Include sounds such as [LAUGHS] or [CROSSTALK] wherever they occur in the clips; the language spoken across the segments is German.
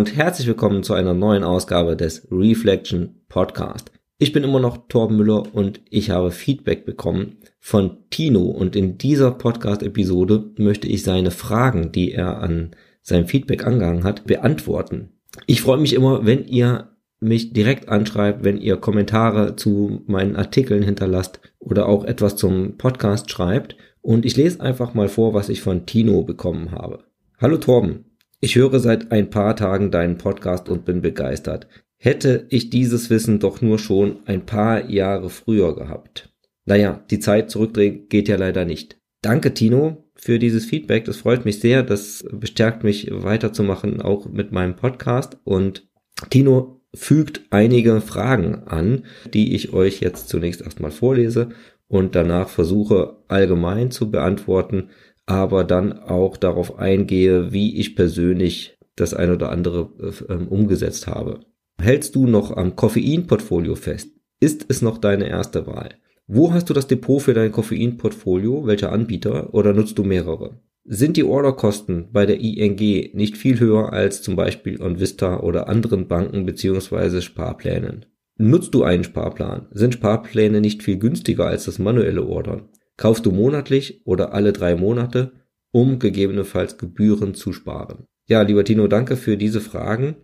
Und herzlich willkommen zu einer neuen Ausgabe des Reflection Podcast. Ich bin immer noch Torben Müller und ich habe Feedback bekommen von Tino und in dieser Podcast-Episode möchte ich seine Fragen, die er an seinem Feedback angehangen hat, beantworten. Ich freue mich immer, wenn ihr mich direkt anschreibt, wenn ihr Kommentare zu meinen Artikeln hinterlasst oder auch etwas zum Podcast schreibt. Und ich lese einfach mal vor, was ich von Tino bekommen habe. Hallo Torben, ich höre seit ein paar Tagen deinen Podcast und bin begeistert. Hätte ich dieses Wissen doch nur schon ein paar Jahre früher gehabt. Naja, die Zeit zurückdrehen geht ja leider nicht. Danke, Tino, für dieses Feedback. Das freut mich sehr. Das bestärkt mich weiterzumachen, auch mit meinem Podcast. Und Tino fügt einige Fragen an, die ich euch jetzt zunächst erstmal vorlese und danach versuche allgemein zu beantworten aber dann auch darauf eingehe, wie ich persönlich das ein oder andere äh, ähm, umgesetzt habe. Hältst du noch am Koffeinportfolio fest? Ist es noch deine erste Wahl? Wo hast du das Depot für dein Koffeinportfolio? Welcher Anbieter? Oder nutzt du mehrere? Sind die Orderkosten bei der ING nicht viel höher als zum Beispiel OnVista oder anderen Banken bzw. Sparplänen? Nutzt du einen Sparplan? Sind Sparpläne nicht viel günstiger als das manuelle Ordern? Kaufst du monatlich oder alle drei Monate, um gegebenenfalls Gebühren zu sparen? Ja, lieber Tino, danke für diese Fragen.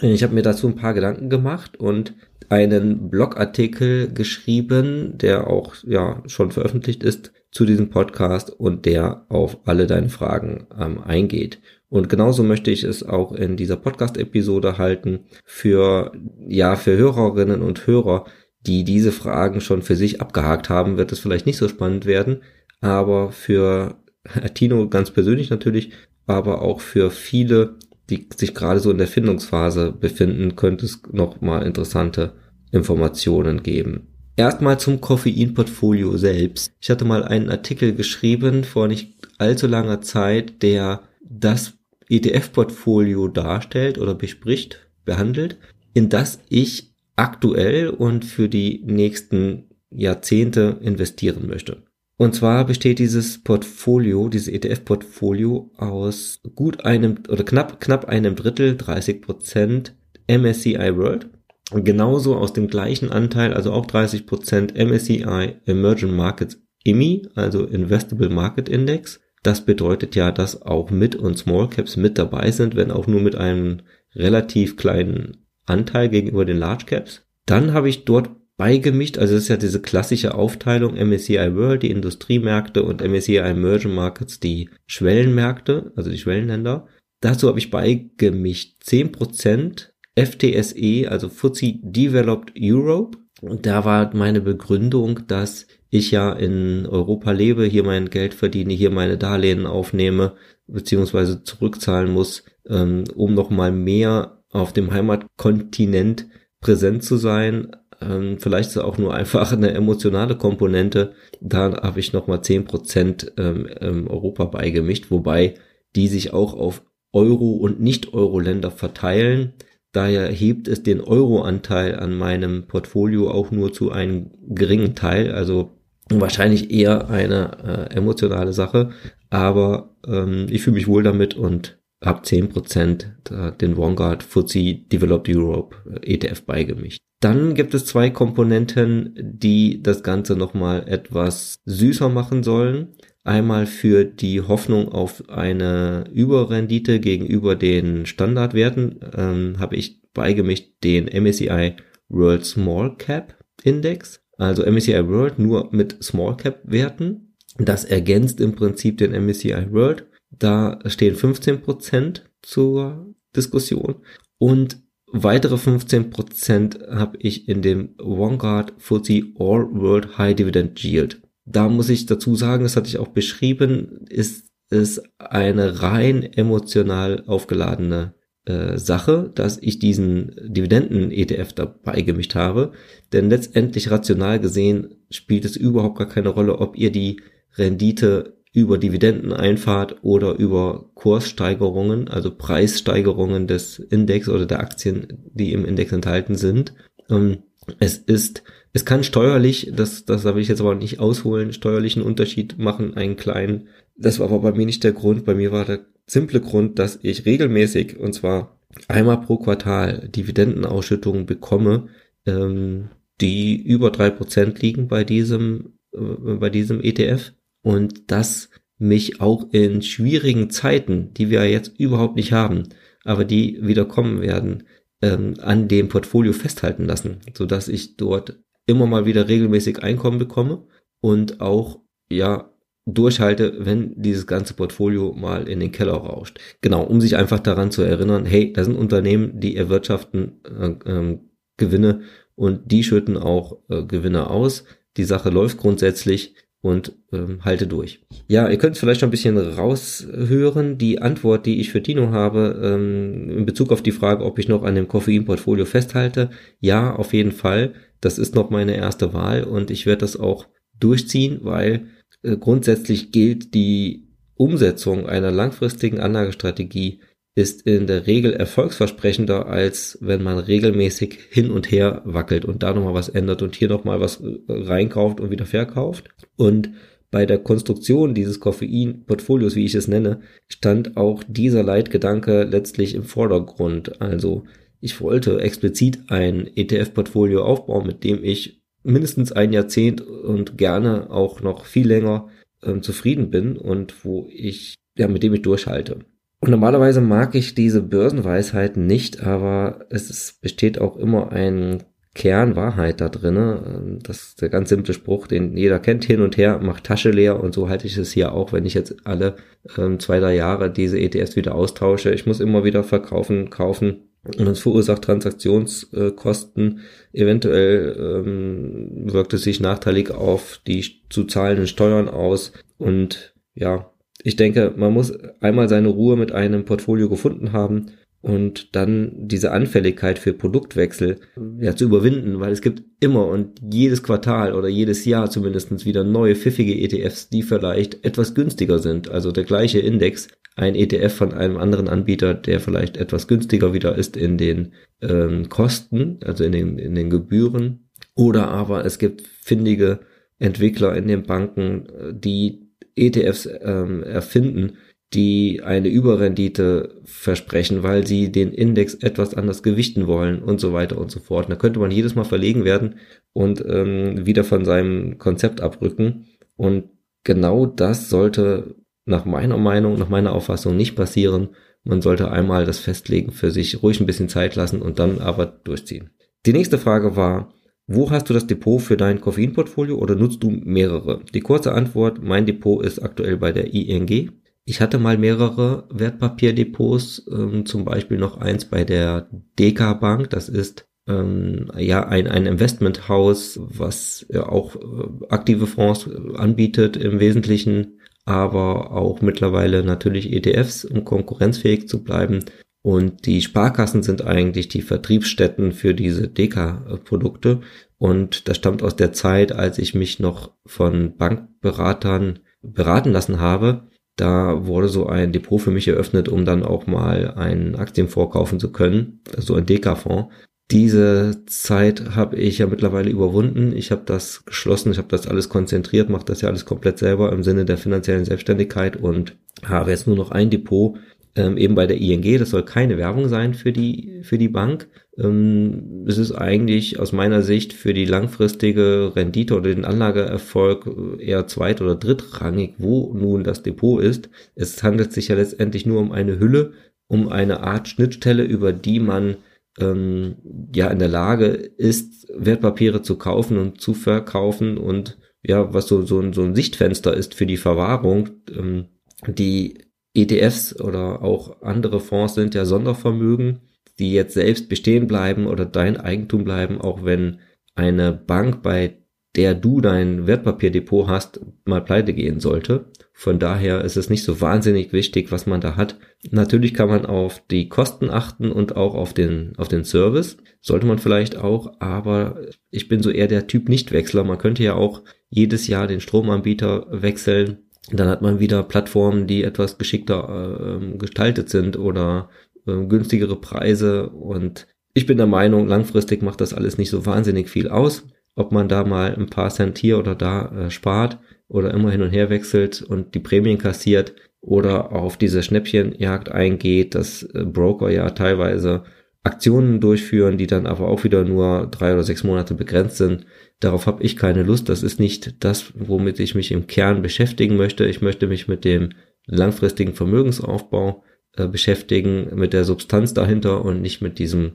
Ich habe mir dazu ein paar Gedanken gemacht und einen Blogartikel geschrieben, der auch ja schon veröffentlicht ist zu diesem Podcast und der auf alle deine Fragen ähm, eingeht. Und genauso möchte ich es auch in dieser Podcast-Episode halten für ja für Hörerinnen und Hörer, die diese Fragen schon für sich abgehakt haben, wird es vielleicht nicht so spannend werden. Aber für [LAUGHS] Tino ganz persönlich natürlich, aber auch für viele, die sich gerade so in der Findungsphase befinden, könnte es nochmal interessante Informationen geben. Erstmal zum Koffeinportfolio selbst. Ich hatte mal einen Artikel geschrieben vor nicht allzu langer Zeit, der das ETF-Portfolio darstellt oder bespricht, behandelt, in das ich aktuell und für die nächsten Jahrzehnte investieren möchte. Und zwar besteht dieses Portfolio, dieses ETF-Portfolio aus gut einem oder knapp, knapp einem Drittel, 30 Prozent MSCI World. Genauso aus dem gleichen Anteil, also auch 30 Prozent MSCI Emerging Markets IMI, also Investable Market Index. Das bedeutet ja, dass auch Mid- und Small Caps mit dabei sind, wenn auch nur mit einem relativ kleinen Anteil gegenüber den Large Caps. Dann habe ich dort beigemischt, also das ist ja diese klassische Aufteilung MSCI World, die Industriemärkte und MSCI Emerging Markets, die Schwellenmärkte, also die Schwellenländer. Dazu habe ich beigemischt 10% FTSE, also FTSE Developed Europe. Und da war meine Begründung, dass ich ja in Europa lebe, hier mein Geld verdiene, hier meine Darlehen aufnehme, beziehungsweise zurückzahlen muss, ähm, um nochmal mehr auf dem Heimatkontinent präsent zu sein. Ähm, vielleicht ist es auch nur einfach eine emotionale Komponente. Da habe ich nochmal 10% ähm, ähm, Europa beigemischt, wobei die sich auch auf Euro- und Nicht-Euro-Länder verteilen. Daher hebt es den Euro-Anteil an meinem Portfolio auch nur zu einem geringen Teil, also wahrscheinlich eher eine äh, emotionale Sache, aber ähm, ich fühle mich wohl damit und ab 10% den Vanguard FTSE Developed Europe äh, ETF beigemischt. Dann gibt es zwei Komponenten, die das Ganze nochmal etwas süßer machen sollen. Einmal für die Hoffnung auf eine Überrendite gegenüber den Standardwerten ähm, habe ich beigemischt den MSCI World Small Cap Index. Also MSCI World nur mit Small Cap Werten. Das ergänzt im Prinzip den MSCI World da stehen 15% zur Diskussion und weitere 15% habe ich in dem Vanguard FTSE All World High Dividend Yield. Da muss ich dazu sagen, das hatte ich auch beschrieben, ist es eine rein emotional aufgeladene äh, Sache, dass ich diesen Dividenden-ETF dabei gemischt habe. Denn letztendlich rational gesehen spielt es überhaupt gar keine Rolle, ob ihr die Rendite über Dividendeneinfahrt oder über Kurssteigerungen, also Preissteigerungen des Index oder der Aktien, die im Index enthalten sind. Ähm, es ist, es kann steuerlich, das, das will ich jetzt aber nicht ausholen, steuerlichen Unterschied machen, einen kleinen. Das war aber bei mir nicht der Grund. Bei mir war der simple Grund, dass ich regelmäßig, und zwar einmal pro Quartal Dividendenausschüttungen bekomme, ähm, die über drei Prozent liegen bei diesem, äh, bei diesem ETF und das mich auch in schwierigen Zeiten, die wir jetzt überhaupt nicht haben, aber die wieder kommen werden, ähm, an dem Portfolio festhalten lassen, so dass ich dort immer mal wieder regelmäßig Einkommen bekomme und auch ja durchhalte, wenn dieses ganze Portfolio mal in den Keller rauscht. Genau, um sich einfach daran zu erinnern, hey, das sind Unternehmen, die erwirtschaften äh, äh, Gewinne und die schütten auch äh, Gewinne aus. Die Sache läuft grundsätzlich und ähm, halte durch. Ja, ihr könnt vielleicht schon ein bisschen raushören. Die Antwort, die ich für Tino habe, ähm, in Bezug auf die Frage, ob ich noch an dem Koffeinportfolio festhalte, ja, auf jeden Fall. Das ist noch meine erste Wahl und ich werde das auch durchziehen, weil äh, grundsätzlich gilt die Umsetzung einer langfristigen Anlagestrategie ist in der Regel erfolgsversprechender, als wenn man regelmäßig hin und her wackelt und da nochmal was ändert und hier nochmal was äh, reinkauft und wieder verkauft. Und bei der Konstruktion dieses Koffein-Portfolios, wie ich es nenne, stand auch dieser Leitgedanke letztlich im Vordergrund. Also ich wollte explizit ein ETF-Portfolio aufbauen, mit dem ich mindestens ein Jahrzehnt und gerne auch noch viel länger äh, zufrieden bin und wo ich, ja, mit dem ich durchhalte. Und normalerweise mag ich diese Börsenweisheiten nicht, aber es ist, besteht auch immer ein Kern Wahrheit da drinne. Das ist der ganz simple Spruch, den jeder kennt, hin und her, macht Tasche leer und so halte ich es hier auch, wenn ich jetzt alle ähm, zwei, drei Jahre diese ETFs wieder austausche. Ich muss immer wieder verkaufen, kaufen und es verursacht Transaktionskosten. Eventuell ähm, wirkt es sich nachteilig auf die zu zahlenden Steuern aus und ja, ich denke, man muss einmal seine Ruhe mit einem Portfolio gefunden haben und dann diese Anfälligkeit für Produktwechsel ja zu überwinden, weil es gibt immer und jedes Quartal oder jedes Jahr zumindestens wieder neue pfiffige ETFs, die vielleicht etwas günstiger sind. Also der gleiche Index, ein ETF von einem anderen Anbieter, der vielleicht etwas günstiger wieder ist in den ähm, Kosten, also in den, in den Gebühren. Oder aber es gibt findige Entwickler in den Banken, die ETFs ähm, erfinden, die eine Überrendite versprechen, weil sie den Index etwas anders gewichten wollen und so weiter und so fort. da könnte man jedes Mal verlegen werden und ähm, wieder von seinem Konzept abrücken. Und genau das sollte nach meiner Meinung, nach meiner Auffassung nicht passieren. Man sollte einmal das festlegen für sich, ruhig ein bisschen Zeit lassen und dann aber durchziehen. Die nächste Frage war, wo hast du das Depot für dein Koffeinportfolio oder nutzt du mehrere? Die kurze Antwort, mein Depot ist aktuell bei der ING. Ich hatte mal mehrere Wertpapierdepots, ähm, zum Beispiel noch eins bei der DK Bank. Das ist ähm, ja ein, ein Investmenthaus, was ja auch äh, aktive Fonds anbietet im Wesentlichen, aber auch mittlerweile natürlich ETFs, um konkurrenzfähig zu bleiben. Und die Sparkassen sind eigentlich die Vertriebsstätten für diese Deka-Produkte. Und das stammt aus der Zeit, als ich mich noch von Bankberatern beraten lassen habe. Da wurde so ein Depot für mich eröffnet, um dann auch mal einen Aktienfonds kaufen zu können, so ein Deka-Fonds. Diese Zeit habe ich ja mittlerweile überwunden. Ich habe das geschlossen, ich habe das alles konzentriert, mache das ja alles komplett selber im Sinne der finanziellen Selbstständigkeit und habe jetzt nur noch ein Depot, ähm, eben bei der ING. Das soll keine Werbung sein für die, für die Bank. Ähm, es ist eigentlich aus meiner Sicht für die langfristige Rendite oder den Anlageerfolg eher zweit- oder drittrangig, wo nun das Depot ist. Es handelt sich ja letztendlich nur um eine Hülle, um eine Art Schnittstelle, über die man ähm, ja in der Lage ist, Wertpapiere zu kaufen und zu verkaufen und ja, was so, so, ein, so ein Sichtfenster ist für die Verwahrung, ähm, die ETFs oder auch andere Fonds sind ja Sondervermögen, die jetzt selbst bestehen bleiben oder dein Eigentum bleiben, auch wenn eine Bank, bei der du dein Wertpapierdepot hast, mal pleite gehen sollte. Von daher ist es nicht so wahnsinnig wichtig, was man da hat. Natürlich kann man auf die Kosten achten und auch auf den, auf den Service. Sollte man vielleicht auch, aber ich bin so eher der Typ Nichtwechsler. Man könnte ja auch jedes Jahr den Stromanbieter wechseln dann hat man wieder Plattformen, die etwas geschickter äh, gestaltet sind oder äh, günstigere Preise. Und ich bin der Meinung, langfristig macht das alles nicht so wahnsinnig viel aus. Ob man da mal ein paar Cent hier oder da äh, spart oder immer hin und her wechselt und die Prämien kassiert, oder auf diese Schnäppchenjagd eingeht, dass äh, Broker ja teilweise Aktionen durchführen, die dann aber auch wieder nur drei oder sechs Monate begrenzt sind. Darauf habe ich keine Lust. Das ist nicht das, womit ich mich im Kern beschäftigen möchte. Ich möchte mich mit dem langfristigen Vermögensaufbau äh, beschäftigen, mit der Substanz dahinter und nicht mit diesem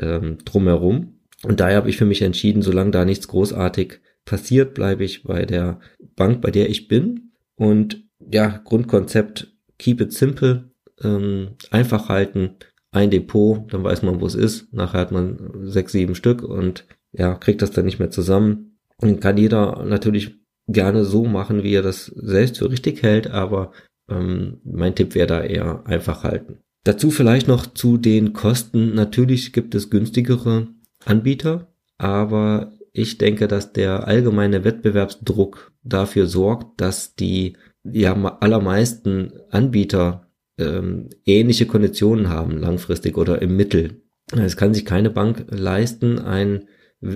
ähm, drumherum. Und daher habe ich für mich entschieden, solange da nichts großartig passiert, bleibe ich bei der Bank, bei der ich bin. Und ja, Grundkonzept, keep it simple, ähm, einfach halten, ein Depot, dann weiß man, wo es ist. Nachher hat man sechs, sieben Stück und ja, kriegt das dann nicht mehr zusammen. Und kann jeder natürlich gerne so machen, wie er das selbst für richtig hält, aber ähm, mein Tipp wäre da eher einfach halten. Dazu vielleicht noch zu den Kosten. Natürlich gibt es günstigere Anbieter, aber ich denke, dass der allgemeine Wettbewerbsdruck dafür sorgt, dass die ja allermeisten Anbieter ähm, ähnliche Konditionen haben, langfristig oder im Mittel. Es kann sich keine Bank leisten, ein,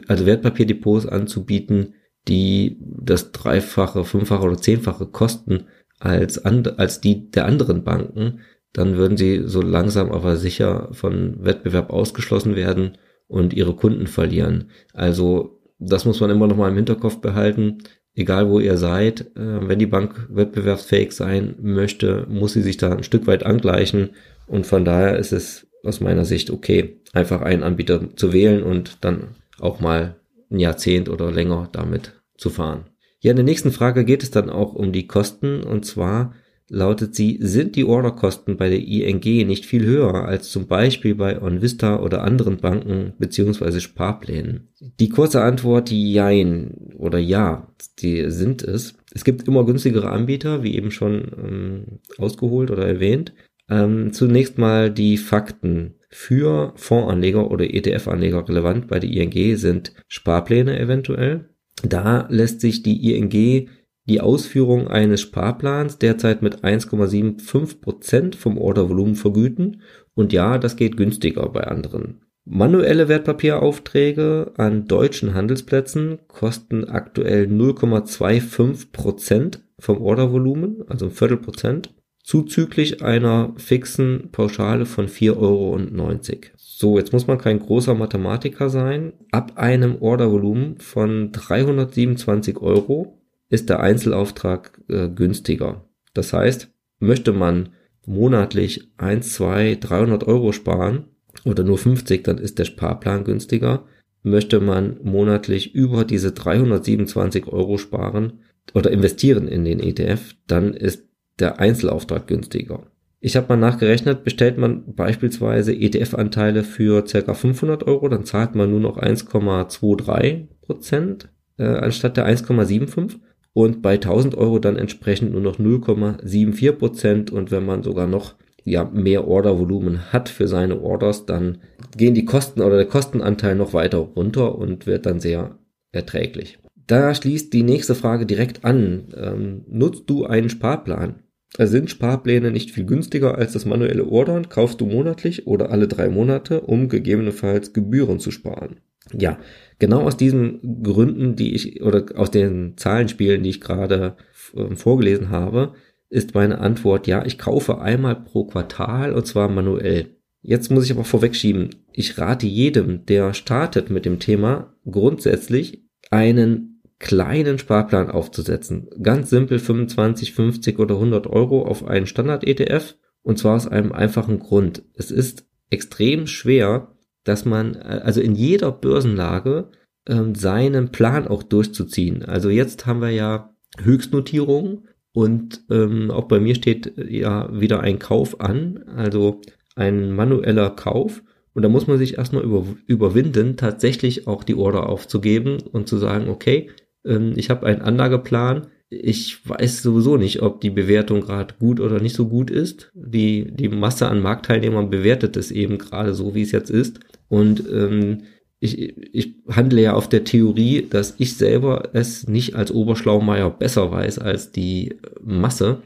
also Wertpapierdepots anzubieten, die das dreifache, fünffache oder zehnfache kosten als, and, als die der anderen Banken. Dann würden sie so langsam aber sicher von Wettbewerb ausgeschlossen werden und ihre Kunden verlieren. Also das muss man immer noch mal im Hinterkopf behalten egal wo ihr seid, äh, wenn die Bank wettbewerbsfähig sein möchte, muss sie sich da ein Stück weit angleichen. Und von daher ist es aus meiner Sicht okay, einfach einen Anbieter zu wählen und dann auch mal ein Jahrzehnt oder länger damit zu fahren. Ja, in der nächsten Frage geht es dann auch um die Kosten und zwar lautet sie, sind die Orderkosten bei der ING nicht viel höher als zum Beispiel bei OnVista oder anderen Banken beziehungsweise Sparplänen? Die kurze Antwort Jein oder Ja, die sind es. Es gibt immer günstigere Anbieter, wie eben schon ähm, ausgeholt oder erwähnt. Ähm, zunächst mal die Fakten. Für Fondsanleger oder ETF-Anleger relevant bei der ING sind Sparpläne eventuell. Da lässt sich die ING die Ausführung eines Sparplans derzeit mit 1,75 Prozent vom Ordervolumen vergüten und ja, das geht günstiger bei anderen. Manuelle Wertpapieraufträge an deutschen Handelsplätzen kosten aktuell 0,25 Prozent vom Ordervolumen, also ein Viertelprozent, zuzüglich einer fixen Pauschale von 4,90 Euro. So, jetzt muss man kein großer Mathematiker sein. Ab einem Ordervolumen von 327 Euro ist der Einzelauftrag äh, günstiger. Das heißt, möchte man monatlich 1, 2, 300 Euro sparen oder nur 50, dann ist der Sparplan günstiger. Möchte man monatlich über diese 327 Euro sparen oder investieren in den ETF, dann ist der Einzelauftrag günstiger. Ich habe mal nachgerechnet, bestellt man beispielsweise ETF-Anteile für ca. 500 Euro, dann zahlt man nur noch 1,23 Prozent äh, anstatt der 1,75 und bei 1000 Euro dann entsprechend nur noch 0,74 Prozent und wenn man sogar noch ja, mehr Ordervolumen hat für seine Orders, dann gehen die Kosten oder der Kostenanteil noch weiter runter und wird dann sehr erträglich. Da schließt die nächste Frage direkt an. Ähm, nutzt du einen Sparplan? Sind Sparpläne nicht viel günstiger als das manuelle Ordern? Kaufst du monatlich oder alle drei Monate, um gegebenenfalls Gebühren zu sparen? Ja, genau aus diesen Gründen, die ich oder aus den Zahlenspielen, die ich gerade äh, vorgelesen habe, ist meine Antwort ja, ich kaufe einmal pro Quartal und zwar manuell. Jetzt muss ich aber vorwegschieben, ich rate jedem, der startet mit dem Thema, grundsätzlich einen kleinen Sparplan aufzusetzen. Ganz simpel 25, 50 oder 100 Euro auf einen Standard-ETF und zwar aus einem einfachen Grund. Es ist extrem schwer, dass man äh, also in jeder Börsenlage ähm, seinen Plan auch durchzuziehen. Also jetzt haben wir ja Höchstnotierungen und ähm, auch bei mir steht äh, ja wieder ein Kauf an, also ein manueller Kauf. Und da muss man sich erstmal über, überwinden, tatsächlich auch die Order aufzugeben und zu sagen, okay, ähm, ich habe einen Anlageplan, ich weiß sowieso nicht, ob die Bewertung gerade gut oder nicht so gut ist. Die, die Masse an Marktteilnehmern bewertet es eben gerade so, wie es jetzt ist. Und ähm, ich, ich handle ja auf der Theorie, dass ich selber es nicht als Oberschlaumeier besser weiß als die Masse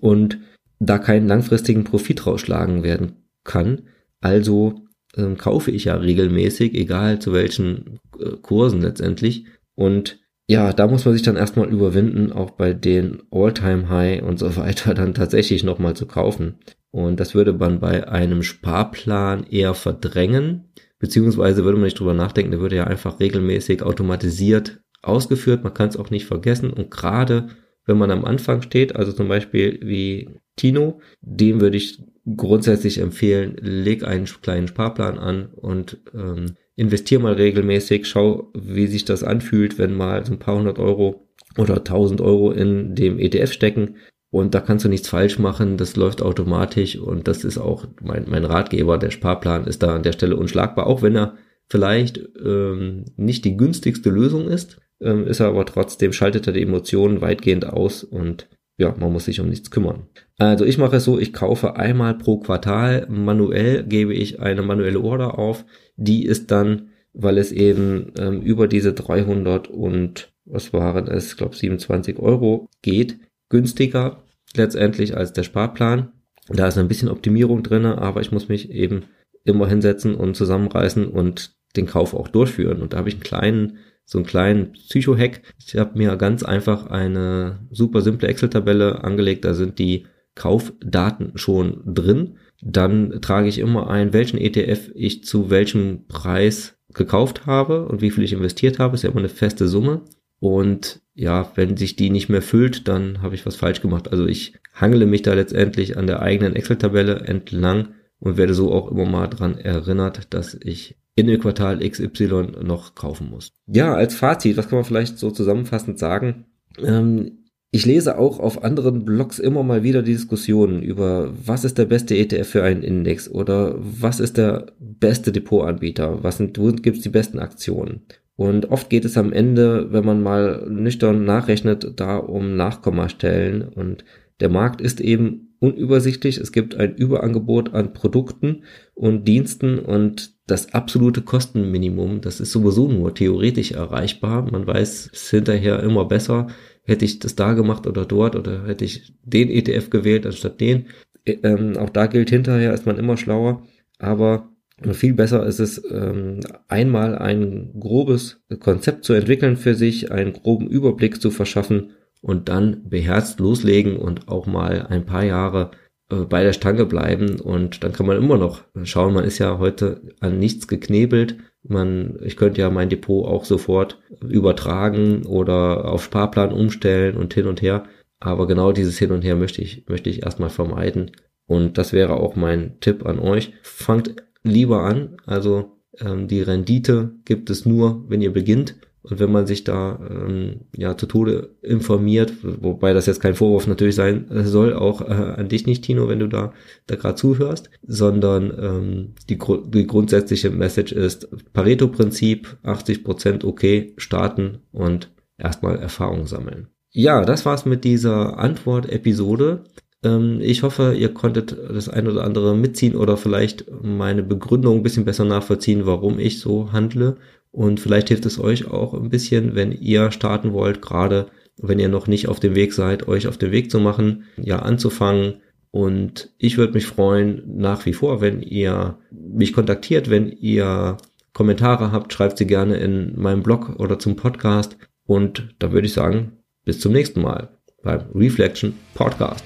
und da keinen langfristigen Profit rausschlagen werden kann. Also ähm, kaufe ich ja regelmäßig, egal zu welchen äh, Kursen letztendlich. Und ja, da muss man sich dann erstmal überwinden, auch bei den All-Time-High und so [LAUGHS] weiter dann tatsächlich nochmal zu kaufen. Und das würde man bei einem Sparplan eher verdrängen, beziehungsweise würde man nicht drüber nachdenken, der würde ja einfach regelmäßig automatisiert ausgeführt. Man kann es auch nicht vergessen. Und gerade wenn man am Anfang steht, also zum Beispiel wie Tino, dem würde ich grundsätzlich empfehlen, leg einen kleinen Sparplan an und ähm, investier mal regelmäßig, schau, wie sich das anfühlt, wenn mal so ein paar hundert Euro oder tausend Euro in dem ETF stecken. Und da kannst du nichts falsch machen, das läuft automatisch und das ist auch mein, mein Ratgeber, der Sparplan ist da an der Stelle unschlagbar, auch wenn er vielleicht ähm, nicht die günstigste Lösung ist, ähm, ist er aber trotzdem, schaltet er die Emotionen weitgehend aus und ja, man muss sich um nichts kümmern. Also ich mache es so, ich kaufe einmal pro Quartal manuell, gebe ich eine manuelle Order auf. Die ist dann, weil es eben ähm, über diese 300 und was waren es, ich glaube 27 Euro geht, günstiger letztendlich als der Sparplan. Da ist ein bisschen Optimierung drin, aber ich muss mich eben immer hinsetzen und zusammenreißen und den Kauf auch durchführen. Und da habe ich einen kleinen so einen kleinen Psycho-Hack. Ich habe mir ganz einfach eine super simple Excel-Tabelle angelegt. Da sind die Kaufdaten schon drin. Dann trage ich immer ein, welchen ETF ich zu welchem Preis gekauft habe und wie viel ich investiert habe. Ist ja immer eine feste Summe. Und ja, wenn sich die nicht mehr füllt, dann habe ich was falsch gemacht. Also ich hangele mich da letztendlich an der eigenen Excel-Tabelle entlang und werde so auch immer mal dran erinnert, dass ich in dem Quartal XY noch kaufen muss. Ja, als Fazit, was kann man vielleicht so zusammenfassend sagen? Ähm, ich lese auch auf anderen Blogs immer mal wieder die Diskussionen über, was ist der beste ETF für einen Index oder was ist der beste Depotanbieter, was sind, wo gibt es die besten Aktionen. Und oft geht es am Ende, wenn man mal nüchtern nachrechnet, da um Nachkommastellen und der Markt ist eben unübersichtlich. Es gibt ein Überangebot an Produkten und Diensten und das absolute Kostenminimum, das ist sowieso nur theoretisch erreichbar. Man weiß es hinterher immer besser, hätte ich das da gemacht oder dort oder hätte ich den ETF gewählt anstatt den. Ähm, auch da gilt hinterher, ist man immer schlauer, aber viel besser ist es, ähm, einmal ein grobes Konzept zu entwickeln für sich, einen groben Überblick zu verschaffen und dann beherzt loslegen und auch mal ein paar Jahre äh, bei der Stange bleiben und dann kann man immer noch schauen, man ist ja heute an nichts geknebelt. Man, ich könnte ja mein Depot auch sofort übertragen oder auf Sparplan umstellen und hin und her. Aber genau dieses Hin und Her möchte ich, möchte ich erstmal vermeiden. Und das wäre auch mein Tipp an euch. Fangt lieber an. Also ähm, die Rendite gibt es nur, wenn ihr beginnt. Und wenn man sich da ähm, ja zu Tode informiert, wobei das jetzt kein Vorwurf natürlich sein soll, auch äh, an dich nicht, Tino, wenn du da da gerade zuhörst, sondern ähm, die, die grundsätzliche Message ist Pareto-Prinzip, 80% okay, starten und erstmal Erfahrung sammeln. Ja, das war's mit dieser Antwort-Episode. Ähm, ich hoffe, ihr konntet das ein oder andere mitziehen oder vielleicht meine Begründung ein bisschen besser nachvollziehen, warum ich so handle und vielleicht hilft es euch auch ein bisschen, wenn ihr starten wollt, gerade wenn ihr noch nicht auf dem Weg seid, euch auf den Weg zu machen, ja, anzufangen. Und ich würde mich freuen, nach wie vor, wenn ihr mich kontaktiert, wenn ihr Kommentare habt, schreibt sie gerne in meinem Blog oder zum Podcast. Und da würde ich sagen, bis zum nächsten Mal beim Reflection Podcast.